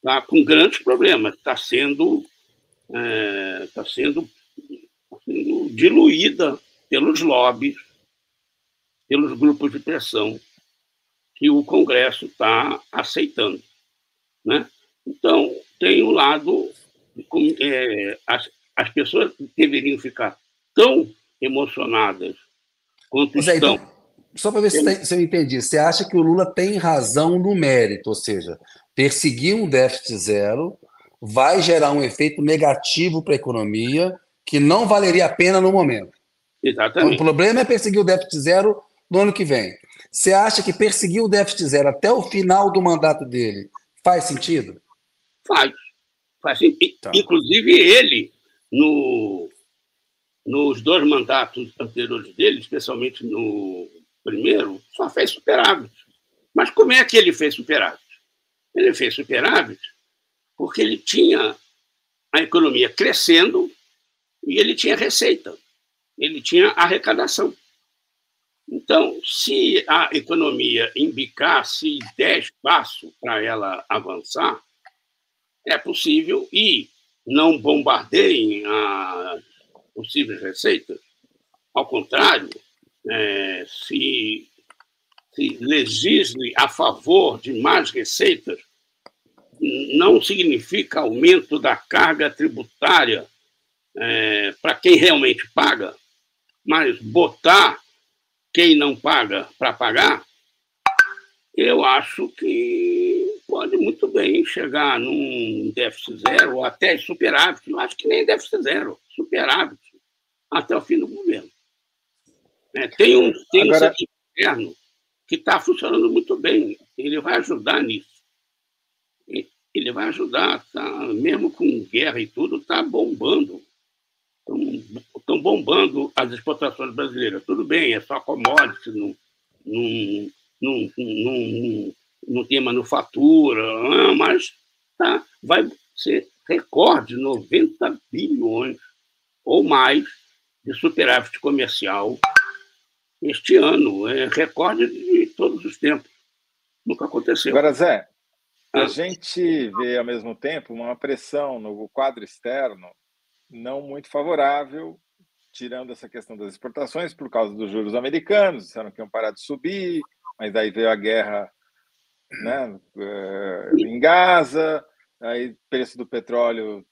tá com grandes problemas, está sendo, é, tá tá sendo diluída pelos lobbies, pelos grupos de pressão que o Congresso está aceitando. Né? Então, tem um lado. É, as, as pessoas deveriam ficar tão emocionadas Zé. Então, só para ver se, se eu entendi, você acha que o Lula tem razão no mérito, ou seja, perseguir um déficit zero vai gerar um efeito negativo para a economia que não valeria a pena no momento. Exatamente. Então, o problema é perseguir o déficit zero no ano que vem. Você acha que perseguir o déficit zero até o final do mandato dele faz sentido? Faz. faz sentido. Tá. Inclusive, ele, no, nos dois mandatos anteriores dele, especialmente no primeiro, só fez superávit. Mas como é que ele fez superávit? Ele fez superávit porque ele tinha a economia crescendo e ele tinha receita, ele tinha arrecadação. Então, se a economia embicasse 10 passos para ela avançar, é possível e não bombardeiem as possíveis receitas. Ao contrário, é, se, se legisle a favor de mais receitas, não significa aumento da carga tributária é, para quem realmente paga, mas botar quem não paga para pagar, eu acho que pode muito bem chegar num déficit zero ou até superávit. Eu acho que nem déficit zero, superávit, até o fim do governo. É, tem um, tem Agora... um serviço interno que está funcionando muito bem. Ele vai ajudar nisso. Ele vai ajudar, tá, mesmo com guerra e tudo, está bombando estão bombando as exportações brasileiras. Tudo bem, é só commodity, não, não, não, não, não tem manufatura, ah, mas tá, vai ser recorde 90 bilhões ou mais de superávit comercial este ano. É recorde de todos os tempos. Nunca aconteceu. Agora, Zé, a ah. gente vê ao mesmo tempo uma pressão no quadro externo não muito favorável, tirando essa questão das exportações por causa dos juros americanos, disseram que iam parar de subir, mas daí veio a guerra né, eh, em Gaza, aí preço do petróleo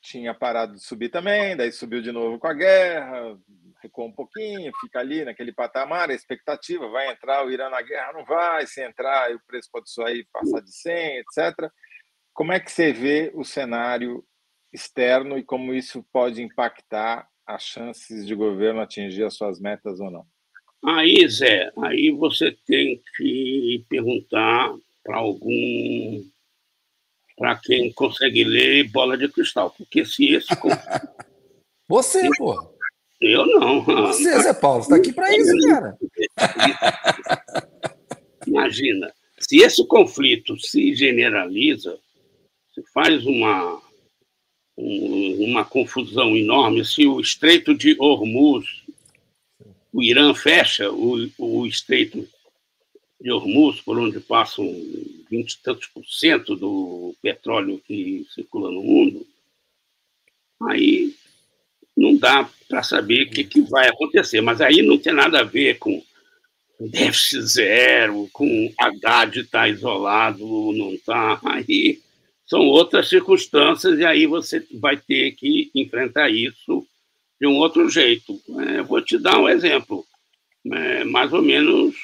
tinha parado de subir também, daí subiu de novo com a guerra, recuou um pouquinho, fica ali naquele patamar, a expectativa, vai entrar o Irã na guerra? Não vai, se entrar o preço pode sair, passar de 100, etc. Como é que você vê o cenário externo e como isso pode impactar as chances de governo atingir as suas metas ou não? Aí, Zé, aí você tem que perguntar para algum. Para quem consegue ler bola de cristal, porque se esse. você, pô. Eu não. Você, Zé Paulo, está aqui para isso, cara. Imagina, se esse conflito se generaliza, se faz uma uma confusão enorme. Se o Estreito de Hormuz, o Irã fecha o, o Estreito de Hormuz, por onde passam 20 e tantos por cento do petróleo que circula no mundo, aí não dá para saber o que, que vai acontecer. Mas aí não tem nada a ver com déficit zero, com Haddad estar tá isolado ou não está. Aí são outras circunstâncias, e aí você vai ter que enfrentar isso de um outro jeito. É, vou te dar um exemplo, é, mais ou menos,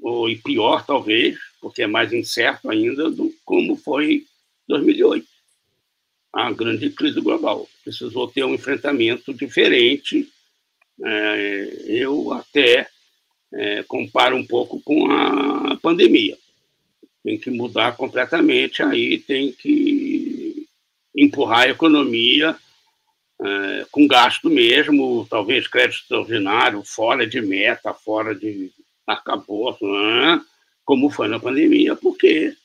ou e pior talvez, porque é mais incerto ainda, do como foi 2008, a grande crise global. Precisou ter um enfrentamento diferente. É, eu até é, comparo um pouco com a pandemia. Tem que mudar completamente, aí tem que empurrar a economia é, com gasto mesmo, talvez crédito extraordinário, fora de meta, fora de arcabouço, né? como foi na pandemia, porque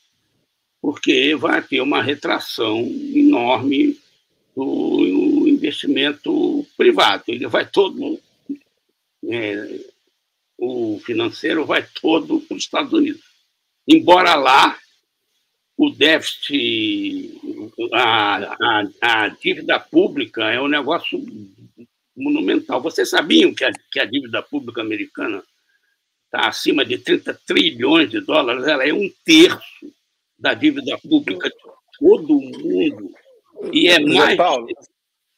porque vai ter uma retração enorme do investimento privado. Ele vai todo, é, o financeiro vai todo para os Estados Unidos. Embora lá o déficit, a, a, a, dívida pública é um negócio monumental. Vocês sabiam que a, que a dívida pública americana está acima de 30 trilhões de dólares? Ela é um terço da dívida pública de todo mundo e é mais,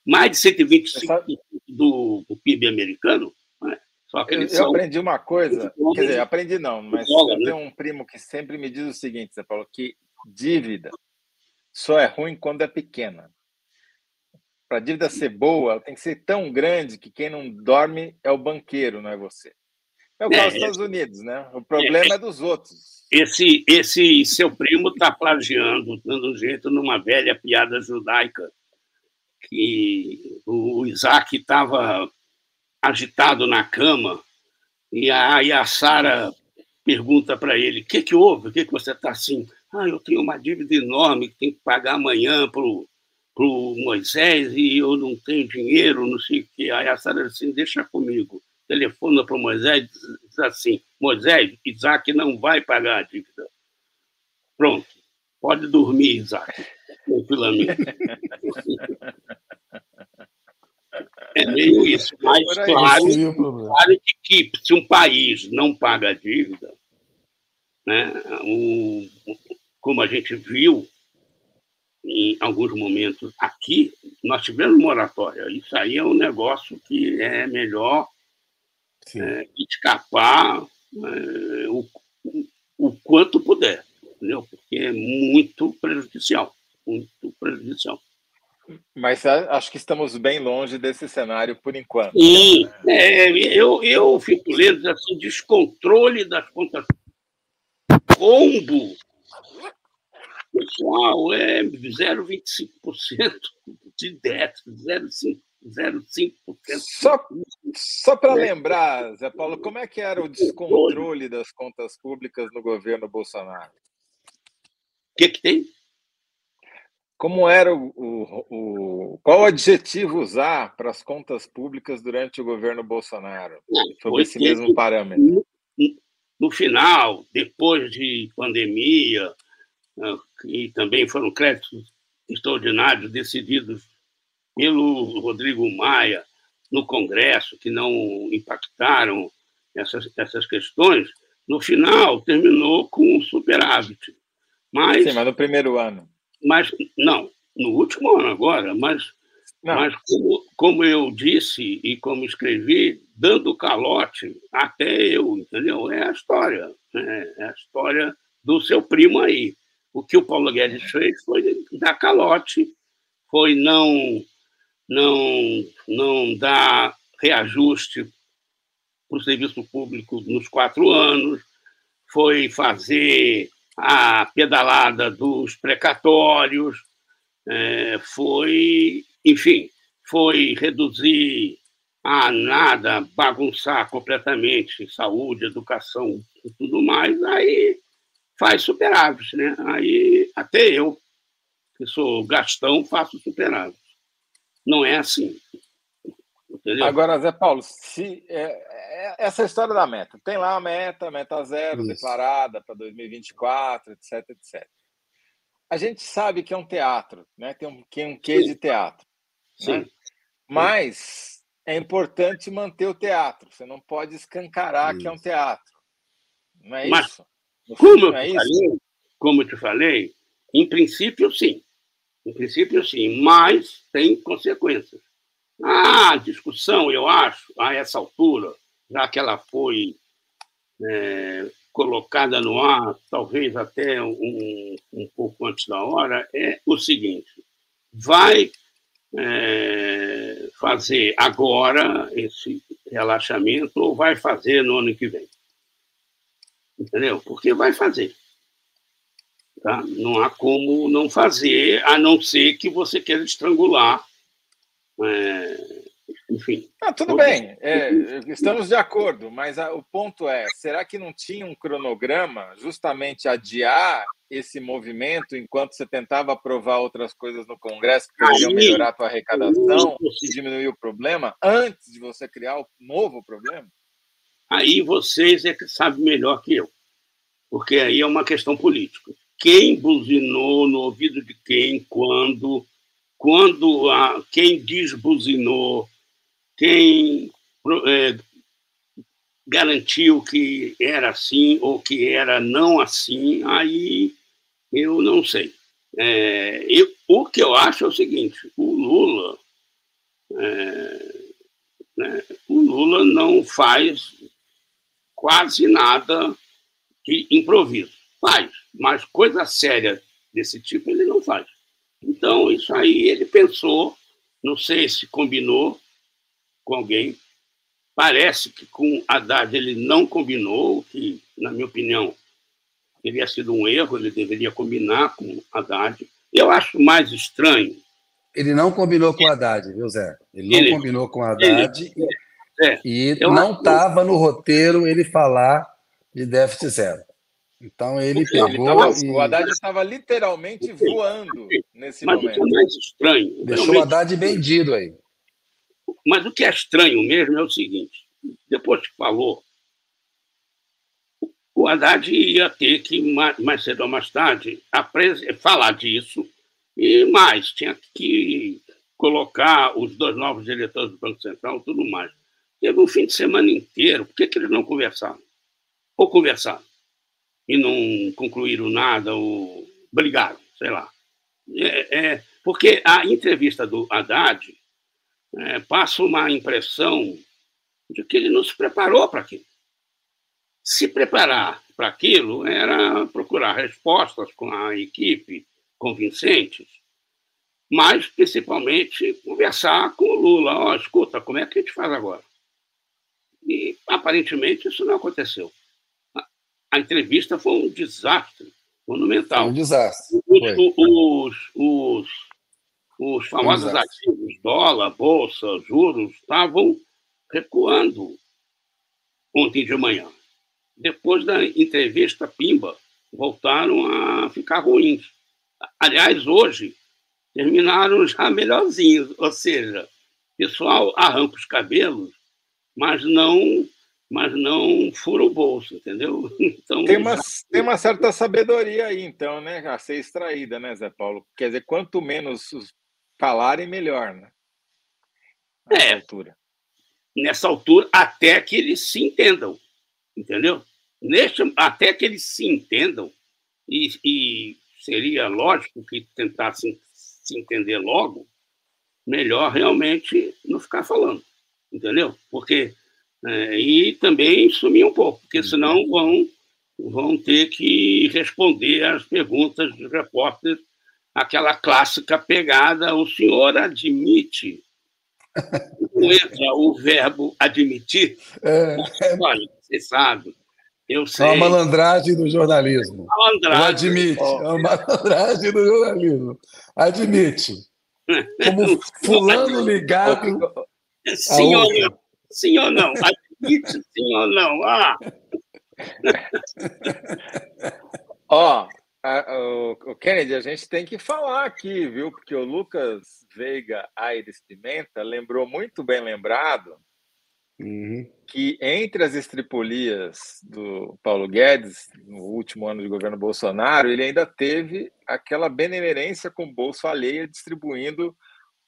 mais de 125% do, do PIB americano. Né? Só que eu, eu aprendi uma coisa, quer dizer, aprendi não, mas dólar, eu tenho né? um primo que sempre me diz o seguinte, você falou que dívida só é ruim quando é pequena. Para a dívida ser boa, ela tem que ser tão grande que quem não dorme é o banqueiro, não é você. É o caso dos é, Estados Unidos, né? O problema é, é dos outros. Esse, esse seu primo está plagiando, dando um jeito numa velha piada judaica que o Isaac estava agitado na cama e aí a Sara pergunta para ele: o que, que houve? O que, que você está assim? Ah, eu tenho uma dívida enorme que tem que pagar amanhã para o Moisés e eu não tenho dinheiro, não sei o quê. Aí a Sara disse assim: deixa comigo. Telefona para o Moisés e diz assim: Moisés, Isaac não vai pagar a dívida. Pronto, pode dormir, Isaac, tranquilamente. É meio isso, mas claro, claro que, que se um país não paga a dívida, né, um, como a gente viu em alguns momentos aqui, nós tivemos moratória. Isso aí é um negócio que é melhor é, escapar é, o, o quanto puder, entendeu? Porque é muito prejudicial, muito prejudicial. Mas acho que estamos bem longe desse cenário por enquanto. Sim, é, eu, eu fico lendo assim, descontrole das contas rombo pessoal é 0,25% de déficit, 0,5%. Só, só para lembrar, Zé Paulo, como é que era o descontrole das contas públicas no governo Bolsonaro? O que, que tem? Como era o, o, o, qual o adjetivo usar para as contas públicas durante o governo Bolsonaro? Sobre esse mesmo parâmetro no final, depois de pandemia, né, e também foram créditos extraordinários decididos pelo Rodrigo Maia no Congresso, que não impactaram essas, essas questões, no final terminou com um superávit. Mas, Sim, mas no primeiro ano. Mas, não, no último ano agora, mas mas, como, como, eu disse e como escrevi, dando calote até eu, entendeu? É a história. Né? É a história do seu primo aí. O que o Paulo Guedes fez foi dar calote, foi não, não, não dar reajuste para o serviço público nos quatro anos, foi fazer a pedalada dos precatórios, é, foi enfim, foi reduzir a nada, bagunçar completamente saúde, educação e tudo mais, aí faz superávit, né? Aí até eu, que sou gastão, faço superávit. Não é assim. Entendeu? Agora, Zé Paulo, se é, é, essa história da meta, tem lá a meta, meta zero Isso. declarada para 2024, etc, etc. A gente sabe que é um teatro, né? Tem um, tem um quê de teatro. Sim. Né? Mas é importante manter o teatro. Você não pode escancarar que é um teatro. Não é Mas, isso? como, eu é isso? Falei, como eu te falei, em princípio, sim. Em princípio, sim. Mas tem consequências. A discussão, eu acho, a essa altura, já que ela foi é, colocada no ar, talvez até um, um pouco antes da hora, é o seguinte: vai é, fazer agora esse relaxamento ou vai fazer no ano que vem? Entendeu? Porque vai fazer. Tá? Não há como não fazer, a não ser que você queira estrangular. É, enfim. Ah, tudo bem, é, estamos de acordo, mas a, o ponto é: será que não tinha um cronograma justamente adiar esse movimento enquanto você tentava aprovar outras coisas no Congresso que poderiam melhorar a tua arrecadação e diminuir o problema antes de você criar o novo problema? Aí vocês é que sabem melhor que eu, porque aí é uma questão política. Quem buzinou no ouvido de quem, quando, quando a, quem desbuzinou, quem é, garantiu que era assim ou que era não assim, aí eu não sei. É, eu, o que eu acho é o seguinte: o Lula, é, né, o Lula não faz quase nada de improviso. Faz, mas coisa séria desse tipo ele não faz. Então, isso aí ele pensou, não sei se combinou, com alguém. Parece que com Haddad ele não combinou, que, na minha opinião, teria sido um erro, ele deveria combinar com Haddad. Eu acho mais estranho. Ele não combinou com Haddad, viu, Zé? Ele não ele, combinou com Haddad ele, é, e não estava no roteiro ele falar de déficit zero. Então ele pegou. Ele tava, e... O Haddad estava literalmente voando nesse Mas momento. Mas o que é mais estranho. Deixou o Haddad vendido aí. Mas o que é estranho mesmo é o seguinte: depois que falou, o Haddad ia ter que, mais cedo ou mais tarde, falar disso e mais, tinha que colocar os dois novos diretores do Banco Central e tudo mais. Teve um fim de semana inteiro, por que, que eles não conversaram? Ou conversaram e não concluíram nada, ou brigaram, sei lá. É, é, porque a entrevista do Haddad é, passa uma impressão de que ele não se preparou para aquilo. Se preparar para aquilo era procurar respostas com a equipe convincentes, mas principalmente conversar com o Lula. Ó, oh, escuta, como é que a gente faz agora? E aparentemente isso não aconteceu. A, entrevista foi um desastre monumental. Foi um desastre. Os, os, os, os famosos Exato. ativos, dólar, bolsa, juros, estavam recuando ontem de manhã. Depois da entrevista Pimba, voltaram a ficar ruins. Aliás, hoje, terminaram já melhorzinhos, ou seja, o pessoal arranca os cabelos, mas não mas não fura o bolso, entendeu? Então, tem, uma, tem uma certa sabedoria aí, então, né, a ser extraída, né, Zé Paulo? Quer dizer, quanto menos falarem, melhor, né? Nessa é, altura. Nessa altura, até que eles se entendam, entendeu? Neste, até que eles se entendam, e, e seria lógico que tentassem se entender logo, melhor realmente não ficar falando, entendeu? Porque é, e também sumir um pouco, porque senão vão vão ter que responder às perguntas dos repórteres aquela clássica pegada, o senhor admite. Não entra o verbo admitir. É. Olha, você sabe. Eu sei. É uma malandragem do jornalismo. Malandragem. Admite. É uma malandragem do jornalismo. Admite. Como fulano ligado. Não? Sim ou não? Admite sim ou não? Ah! Ó, o Kennedy, a gente tem que falar aqui, viu? Porque o Lucas Veiga Aires Pimenta lembrou muito bem lembrado uhum. que entre as estripulias do Paulo Guedes, no último ano de governo Bolsonaro, ele ainda teve aquela benemerência com o bolso alheia distribuindo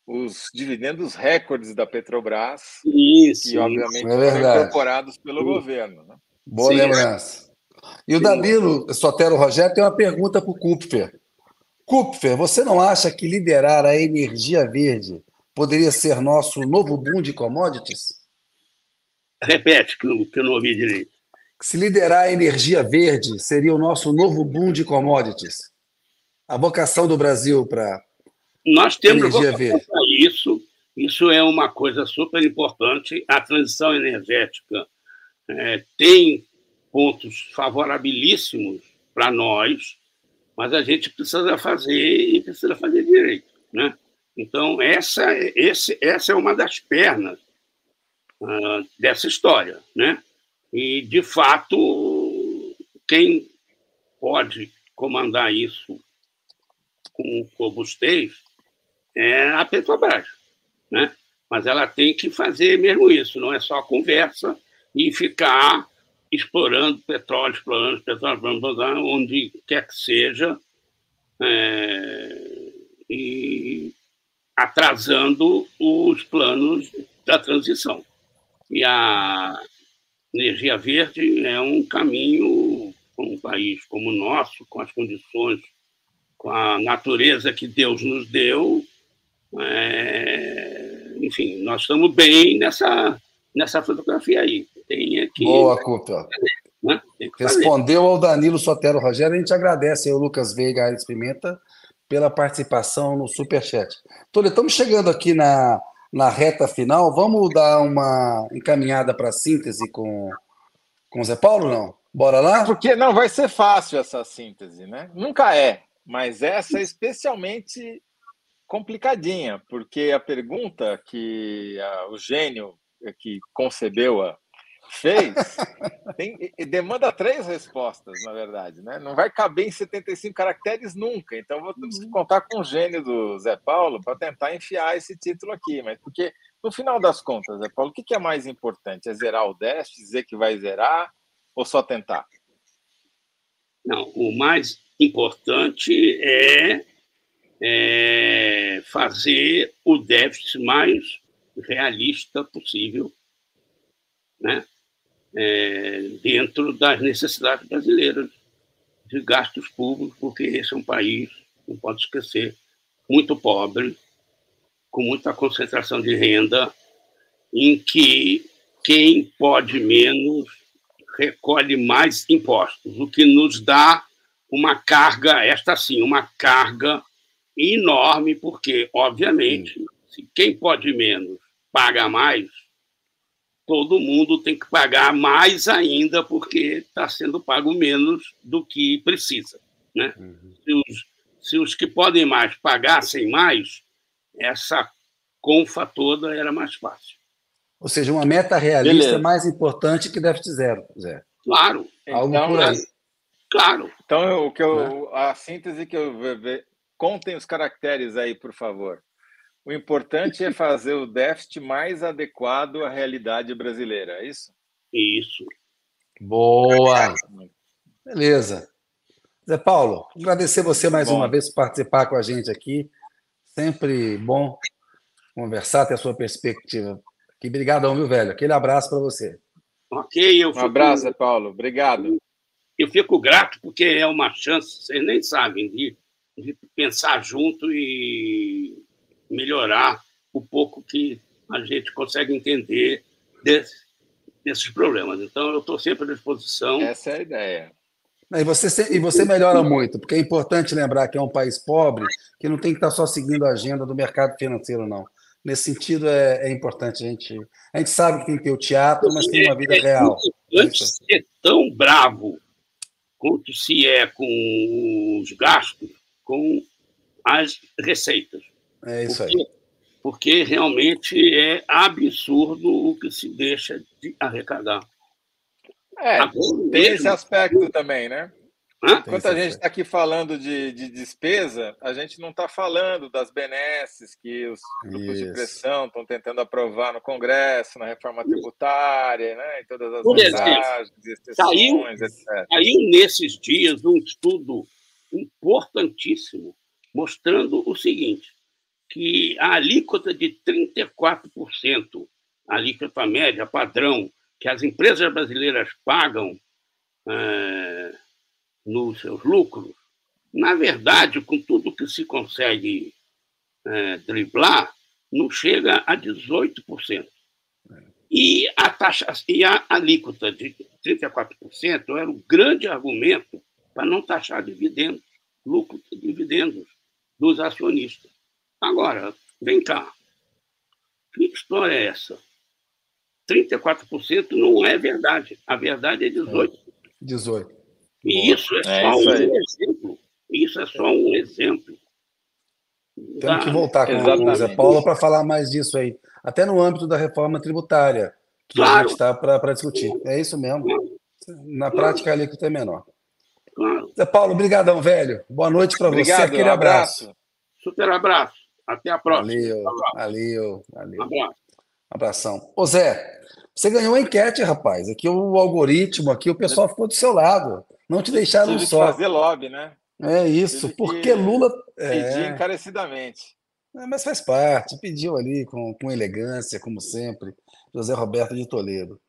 os dividendos recordes da Petrobras, isso, que obviamente é foram incorporados pelo governo. Né? Boa Sim, lembrança. E o Danilo Sotero Rogério tem uma pergunta para o Kupfer. Kupfer, você não acha que liderar a energia verde poderia ser nosso novo boom de commodities? Repete, que eu, que eu não ouvi direito. Se liderar a energia verde seria o nosso novo boom de commodities? A vocação do Brasil para Nós temos isso. Isso é uma coisa super importante. A transição energética é, tem pontos favorabilíssimos para nós, mas a gente precisa fazer e precisa fazer direito, né? Então essa esse, essa é uma das pernas uh, dessa história, né? E de fato quem pode comandar isso com robustez é a Petrobras, né? Mas ela tem que fazer mesmo isso, não é só conversa e ficar explorando petróleo, explorando petróleo, onde quer que seja, é, e atrasando os planos da transição. E a energia verde é um caminho para um país como o nosso, com as condições, com a natureza que Deus nos deu. É, enfim, nós estamos bem nessa, nessa fotografia aí. Tem que. Boa, Cupa. Né? Respondeu ao Danilo Sotero Rogério. A gente agradece ao Lucas Veiga Aires Pimenta pela participação no Superchat. Tolê, estamos chegando aqui na, na reta final. Vamos dar uma encaminhada para a síntese com, com o Zé Paulo, não? Bora lá? Porque não vai ser fácil essa síntese, né? Nunca é, mas essa é especialmente complicadinha, porque a pergunta que a, o gênio que concebeu a, fez, tem, demanda três respostas, na verdade, né? Não vai caber em 75 caracteres nunca. Então, vou ter que uhum. contar com o gênio do Zé Paulo para tentar enfiar esse título aqui. Mas porque, no final das contas, Zé Paulo, o que é mais importante? É zerar o déficit, dizer que vai zerar ou só tentar? Não, o mais importante é, é fazer o déficit mais realista possível, né? é, dentro das necessidades brasileiras de gastos públicos, porque esse é um país, não pode esquecer, muito pobre, com muita concentração de renda, em que quem pode menos recolhe mais impostos, o que nos dá uma carga, esta sim, uma carga enorme, porque, obviamente, se quem pode menos paga mais, todo mundo tem que pagar mais ainda porque está sendo pago menos do que precisa. Né? Uhum. Se, os, se os que podem mais pagassem mais, essa confa toda era mais fácil. Ou seja, uma meta realista Beleza. é mais importante que déficit zero, Zé. Claro. Algo então, por aí. Claro. Então, o que eu, né? a síntese que eu ver, contem os caracteres aí, por favor. O importante é fazer o déficit mais adequado à realidade brasileira, é isso? Isso. Boa! Beleza. Zé Paulo, agradecer você mais bom. uma vez por participar com a gente aqui. Sempre bom conversar, ter a sua perspectiva. Que obrigadão, viu, velho? Aquele abraço para você. Ok, eu fico... Um abraço, Zé Paulo. Obrigado. Eu fico grato porque é uma chance, vocês nem sabem, de, de pensar junto e melhorar o pouco que a gente consegue entender desse, desses problemas. Então, eu estou sempre à disposição. Essa é a ideia. E você, e você melhora muito, porque é importante lembrar que é um país pobre, que não tem que estar só seguindo a agenda do mercado financeiro, não. Nesse sentido, é, é importante a gente. A gente sabe que tem que ter o teatro, mas tem uma vida real. Antes ser tão bravo quanto se é com os gastos, com as receitas. É isso porque, aí. Porque realmente é absurdo o que se deixa de arrecadar. É, Agora, tem esse aspecto também, né? Hã? Enquanto a gente está aqui falando de, de, despesa, a gente não está falando das benesses que os grupos Isso. de pressão estão tentando aprovar no Congresso, na reforma tributária, né? e todas as Por vantagens, exceções, etc. Saiu nesses dias um estudo importantíssimo mostrando o seguinte: que a alíquota de 34%, a alíquota média padrão, que as empresas brasileiras pagam é, nos seus lucros, na verdade, com tudo que se consegue é, driblar, não chega a 18%. E a taxa e a alíquota de 34% era o grande argumento para não taxar dividendos, lucro de dividendos dos acionistas. Agora, vem cá. Que história é essa? 34% não é verdade. A verdade é 18%. 18. E isso é, é só isso um exemplo. Isso é só um exemplo. Temos que voltar com Exatamente. o Zé Paulo para falar mais disso aí. Até no âmbito da reforma tributária, que claro. a gente está para discutir. É isso mesmo. Na prática, a alíquota é menor. Claro. Zé Paulo, obrigadão, velho. Boa noite para você. Aquele um abraço. abraço. Super abraço. Até a próxima. Valeu, valeu, valeu. Um abraço. Abração. Ô Zé, você ganhou a enquete, rapaz. Aqui o algoritmo, aqui o pessoal ficou do seu lado. Não te deixaram Tive só. fazer lobby, né? É isso, Tive porque Lula. Pedir é... encarecidamente. É, mas faz parte, pediu ali com, com elegância, como sempre, José Roberto de Toledo.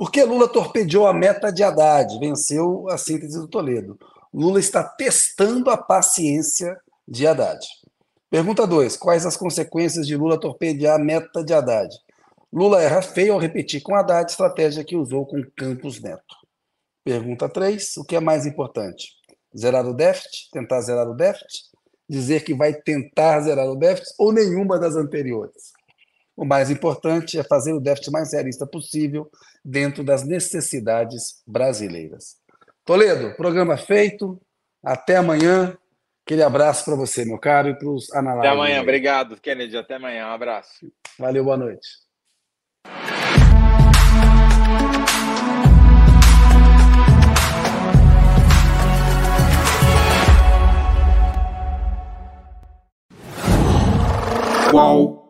Por que Lula torpedeou a meta de Haddad? Venceu a síntese do Toledo. Lula está testando a paciência de Haddad. Pergunta 2. Quais as consequências de Lula torpedear a meta de Haddad? Lula erra feio ao repetir com Haddad a estratégia que usou com Campos Neto. Pergunta 3. O que é mais importante? Zerar o déficit? Tentar zerar o déficit? Dizer que vai tentar zerar o déficit ou nenhuma das anteriores? O mais importante é fazer o déficit mais realista possível dentro das necessidades brasileiras. Toledo, programa feito. Até amanhã. Aquele abraço para você, meu caro, e para os analistas. Até amanhã. Obrigado, Kennedy. Até amanhã. Um abraço. Valeu, boa noite. Qual?